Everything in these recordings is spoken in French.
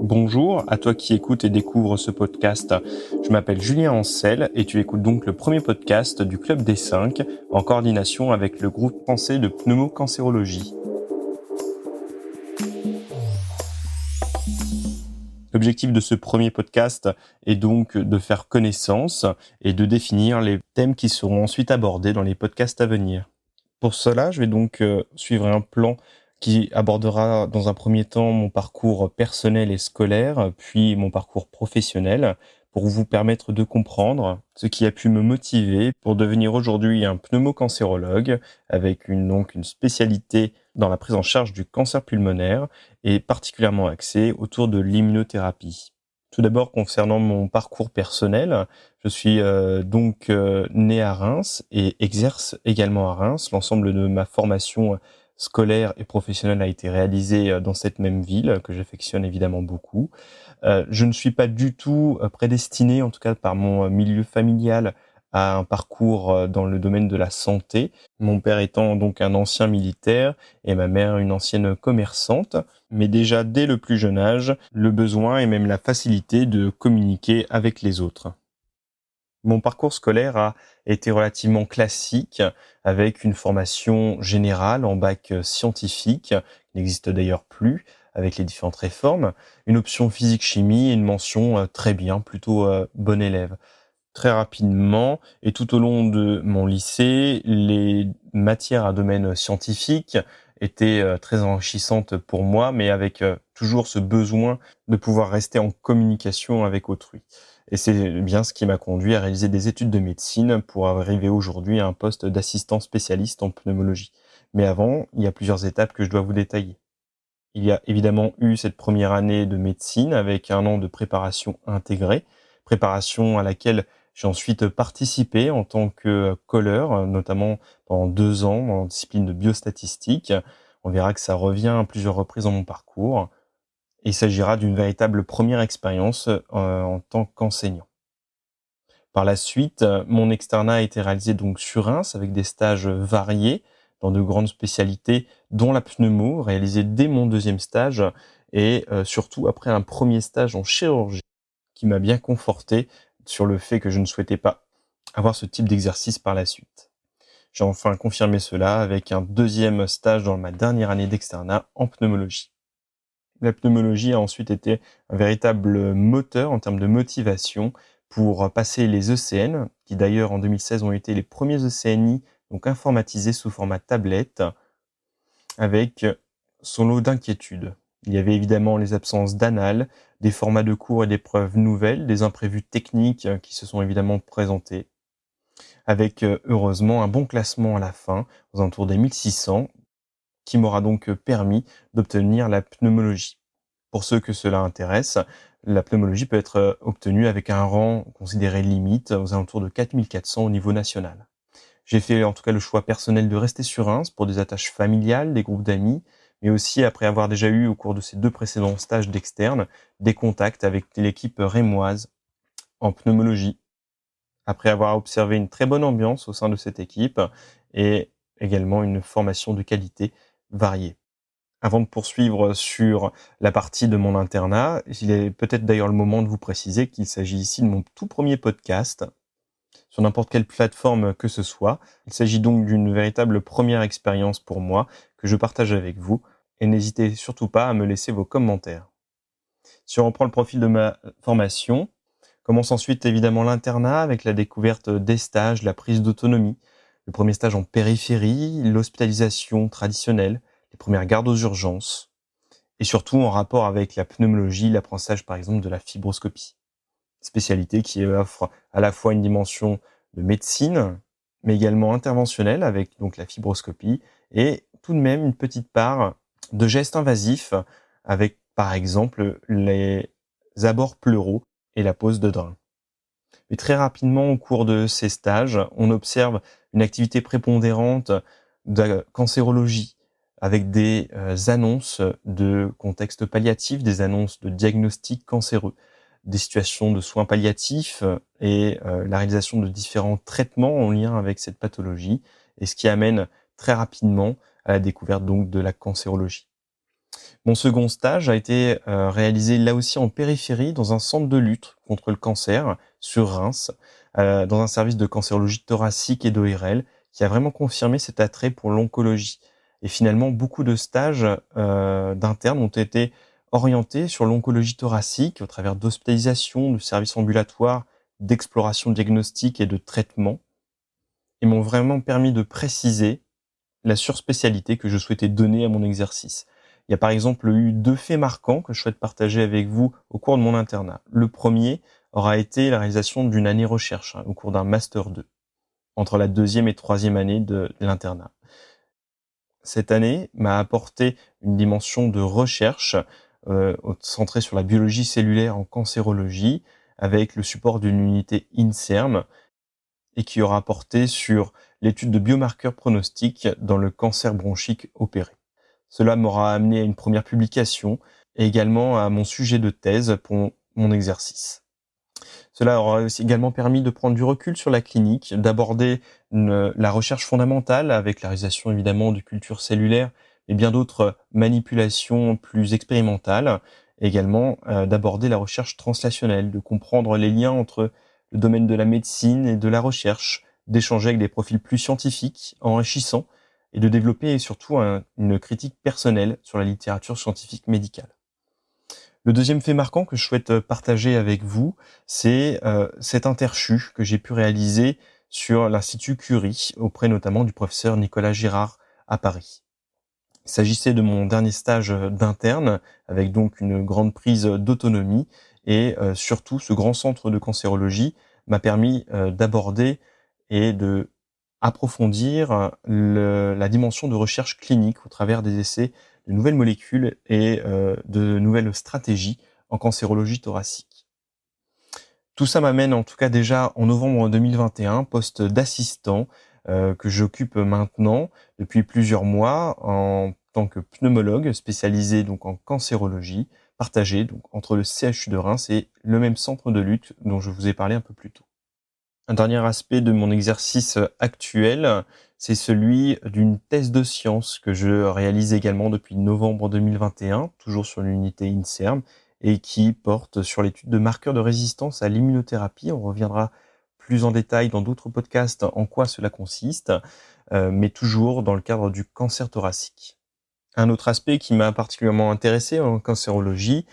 Bonjour à toi qui écoutes et découvres ce podcast. Je m'appelle Julien Ancel et tu écoutes donc le premier podcast du Club des 5 en coordination avec le groupe français de pneumocancérologie. L'objectif de ce premier podcast est donc de faire connaissance et de définir les thèmes qui seront ensuite abordés dans les podcasts à venir. Pour cela, je vais donc euh, suivre un plan qui abordera dans un premier temps mon parcours personnel et scolaire, puis mon parcours professionnel, pour vous permettre de comprendre ce qui a pu me motiver pour devenir aujourd'hui un pneumocancérologue, avec une, donc une spécialité dans la prise en charge du cancer pulmonaire et particulièrement axée autour de l'immunothérapie. Tout d'abord, concernant mon parcours personnel, je suis euh, donc euh, né à Reims et exerce également à Reims. L'ensemble de ma formation scolaire et professionnel a été réalisé euh, dans cette même ville que j'affectionne évidemment beaucoup. Euh, je ne suis pas du tout euh, prédestiné, en tout cas par mon milieu familial, à un parcours dans le domaine de la santé. Mon père étant donc un ancien militaire et ma mère une ancienne commerçante. Mais déjà dès le plus jeune âge, le besoin et même la facilité de communiquer avec les autres. Mon parcours scolaire a été relativement classique, avec une formation générale en bac scientifique, qui n'existe d'ailleurs plus, avec les différentes réformes, une option physique-chimie et une mention euh, très bien, plutôt euh, bon élève. Très rapidement, et tout au long de mon lycée, les matières à domaine scientifique étaient euh, très enrichissantes pour moi, mais avec toujours ce besoin de pouvoir rester en communication avec autrui. Et c'est bien ce qui m'a conduit à réaliser des études de médecine pour arriver aujourd'hui à un poste d'assistant spécialiste en pneumologie. Mais avant, il y a plusieurs étapes que je dois vous détailler. Il y a évidemment eu cette première année de médecine avec un an de préparation intégrée, préparation à laquelle j'ai ensuite participé en tant que colleur, notamment pendant deux ans en discipline de biostatistique. On verra que ça revient à plusieurs reprises dans mon parcours. Il s'agira d'une véritable première expérience euh, en tant qu'enseignant. Par la suite, mon externat a été réalisé donc sur Reims avec des stages variés dans de grandes spécialités, dont la pneumo, réalisé dès mon deuxième stage et euh, surtout après un premier stage en chirurgie qui m'a bien conforté sur le fait que je ne souhaitais pas avoir ce type d'exercice par la suite. J'ai enfin confirmé cela avec un deuxième stage dans ma dernière année d'externat en pneumologie. La pneumologie a ensuite été un véritable moteur en termes de motivation pour passer les ECN, qui d'ailleurs en 2016 ont été les premiers ECNI donc informatisés sous format tablette, avec son lot d'inquiétudes. Il y avait évidemment les absences d'anal, des formats de cours et d'épreuves nouvelles, des imprévus techniques qui se sont évidemment présentés, avec heureusement un bon classement à la fin, aux alentours des 1600, qui m'aura donc euh, permis d'obtenir la pneumologie. Pour ceux que cela intéresse, la pneumologie peut être euh, obtenue avec un rang considéré limite aux alentours de 4400 au niveau national. J'ai fait en tout cas le choix personnel de rester sur Reims pour des attaches familiales, des groupes d'amis, mais aussi après avoir déjà eu au cours de ces deux précédents stages d'externe des contacts avec l'équipe rémoise en pneumologie. Après avoir observé une très bonne ambiance au sein de cette équipe et également une formation de qualité variés. Avant de poursuivre sur la partie de mon internat, il est peut-être d'ailleurs le moment de vous préciser qu'il s'agit ici de mon tout premier podcast sur n'importe quelle plateforme que ce soit. Il s'agit donc d'une véritable première expérience pour moi que je partage avec vous et n'hésitez surtout pas à me laisser vos commentaires. Si on reprend le profil de ma formation, commence ensuite évidemment l'internat avec la découverte des stages, la prise d'autonomie, le premier stage en périphérie, l'hospitalisation traditionnelle, les premières gardes aux urgences, et surtout en rapport avec la pneumologie, l'apprentissage par exemple de la fibroscopie. Spécialité qui offre à la fois une dimension de médecine, mais également interventionnelle avec donc la fibroscopie, et tout de même une petite part de gestes invasifs avec par exemple les abords pleuraux et la pose de drain. Mais très rapidement, au cours de ces stages, on observe une activité prépondérante de cancérologie avec des euh, annonces de contexte palliatif, des annonces de diagnostic cancéreux, des situations de soins palliatifs et euh, la réalisation de différents traitements en lien avec cette pathologie, et ce qui amène très rapidement à la découverte donc de la cancérologie. Mon second stage a été euh, réalisé là aussi en périphérie dans un centre de lutte contre le cancer sur Reims, euh, dans un service de cancérologie thoracique et d'ORL qui a vraiment confirmé cet attrait pour l'oncologie. Et finalement, beaucoup de stages euh, d'internes ont été orientés sur l'oncologie thoracique au travers d'hospitalisation, de services ambulatoires, d'exploration diagnostique et de traitement, et m'ont vraiment permis de préciser la surspécialité que je souhaitais donner à mon exercice. Il y a par exemple eu deux faits marquants que je souhaite partager avec vous au cours de mon internat. Le premier aura été la réalisation d'une année recherche hein, au cours d'un master 2 entre la deuxième et troisième année de l'internat. Cette année m'a apporté une dimension de recherche euh, centrée sur la biologie cellulaire en cancérologie avec le support d'une unité INSERM et qui aura porté sur l'étude de biomarqueurs pronostiques dans le cancer bronchique opéré. Cela m'aura amené à une première publication et également à mon sujet de thèse pour mon exercice. Cela aura également permis de prendre du recul sur la clinique, d'aborder la recherche fondamentale avec la réalisation évidemment de cultures cellulaires et bien d'autres manipulations plus expérimentales, également euh, d'aborder la recherche translationnelle, de comprendre les liens entre le domaine de la médecine et de la recherche, d'échanger avec des profils plus scientifiques, enrichissants, et de développer surtout une critique personnelle sur la littérature scientifique médicale. Le deuxième fait marquant que je souhaite partager avec vous, c'est euh, cet interchu que j'ai pu réaliser sur l'Institut Curie, auprès notamment du professeur Nicolas Girard à Paris. Il s'agissait de mon dernier stage d'interne, avec donc une grande prise d'autonomie, et euh, surtout ce grand centre de cancérologie m'a permis euh, d'aborder et de approfondir la dimension de recherche clinique au travers des essais de nouvelles molécules et euh, de nouvelles stratégies en cancérologie thoracique. Tout ça m'amène en tout cas déjà en novembre 2021, poste d'assistant euh, que j'occupe maintenant depuis plusieurs mois en tant que pneumologue spécialisé donc en cancérologie, partagé donc entre le CHU de Reims et le même centre de lutte dont je vous ai parlé un peu plus tôt. Un dernier aspect de mon exercice actuel, c'est celui d'une thèse de science que je réalise également depuis novembre 2021, toujours sur l'unité INSERM, et qui porte sur l'étude de marqueurs de résistance à l'immunothérapie. On reviendra plus en détail dans d'autres podcasts en quoi cela consiste, euh, mais toujours dans le cadre du cancer thoracique. Un autre aspect qui m'a particulièrement intéressé en cancérologie,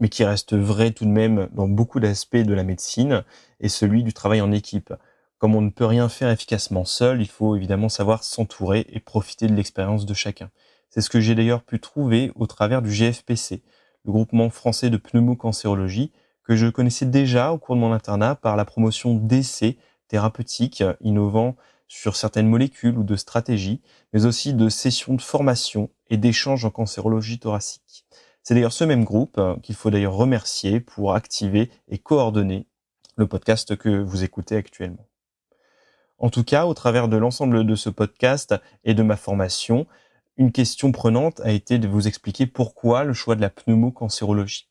mais qui reste vrai tout de même dans beaucoup d'aspects de la médecine, est celui du travail en équipe. Comme on ne peut rien faire efficacement seul, il faut évidemment savoir s'entourer et profiter de l'expérience de chacun. C'est ce que j'ai d'ailleurs pu trouver au travers du GFPC, le groupement français de pneumocancérologie, que je connaissais déjà au cours de mon internat par la promotion d'essais thérapeutiques innovants sur certaines molécules ou de stratégies, mais aussi de sessions de formation et d'échanges en cancérologie thoracique. C'est d'ailleurs ce même groupe euh, qu'il faut d'ailleurs remercier pour activer et coordonner le podcast que vous écoutez actuellement. En tout cas, au travers de l'ensemble de ce podcast et de ma formation, une question prenante a été de vous expliquer pourquoi le choix de la pneumocancérologie.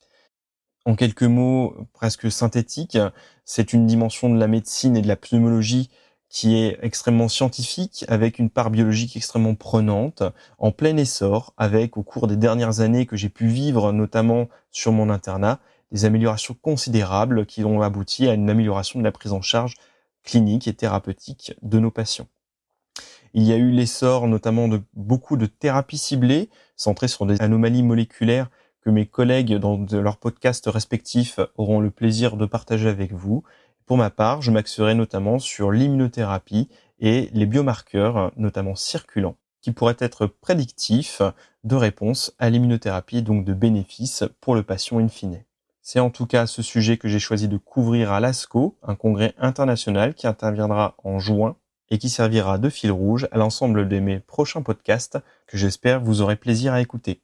En quelques mots presque synthétiques, c'est une dimension de la médecine et de la pneumologie qui est extrêmement scientifique, avec une part biologique extrêmement prenante, en plein essor, avec au cours des dernières années que j'ai pu vivre, notamment sur mon internat, des améliorations considérables qui ont abouti à une amélioration de la prise en charge clinique et thérapeutique de nos patients. Il y a eu l'essor notamment de beaucoup de thérapies ciblées, centrées sur des anomalies moléculaires que mes collègues dans leurs podcasts respectifs auront le plaisir de partager avec vous, pour ma part, je m'axerai notamment sur l'immunothérapie et les biomarqueurs, notamment circulants, qui pourraient être prédictifs de réponse à l'immunothérapie donc de bénéfices pour le patient in fine. C'est en tout cas ce sujet que j'ai choisi de couvrir à l'ASCO, un congrès international qui interviendra en juin et qui servira de fil rouge à l'ensemble de mes prochains podcasts que j'espère vous aurez plaisir à écouter.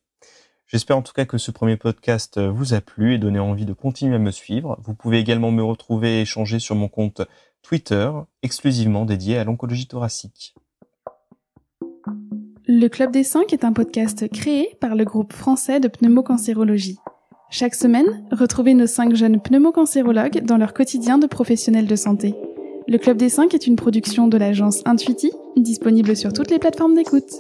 J'espère en tout cas que ce premier podcast vous a plu et donné envie de continuer à me suivre. Vous pouvez également me retrouver et échanger sur mon compte Twitter, exclusivement dédié à l'oncologie thoracique. Le Club des 5 est un podcast créé par le groupe français de pneumocancérologie. Chaque semaine, retrouvez nos 5 jeunes pneumocancérologues dans leur quotidien de professionnels de santé. Le Club des 5 est une production de l'agence Intuiti, disponible sur toutes les plateformes d'écoute.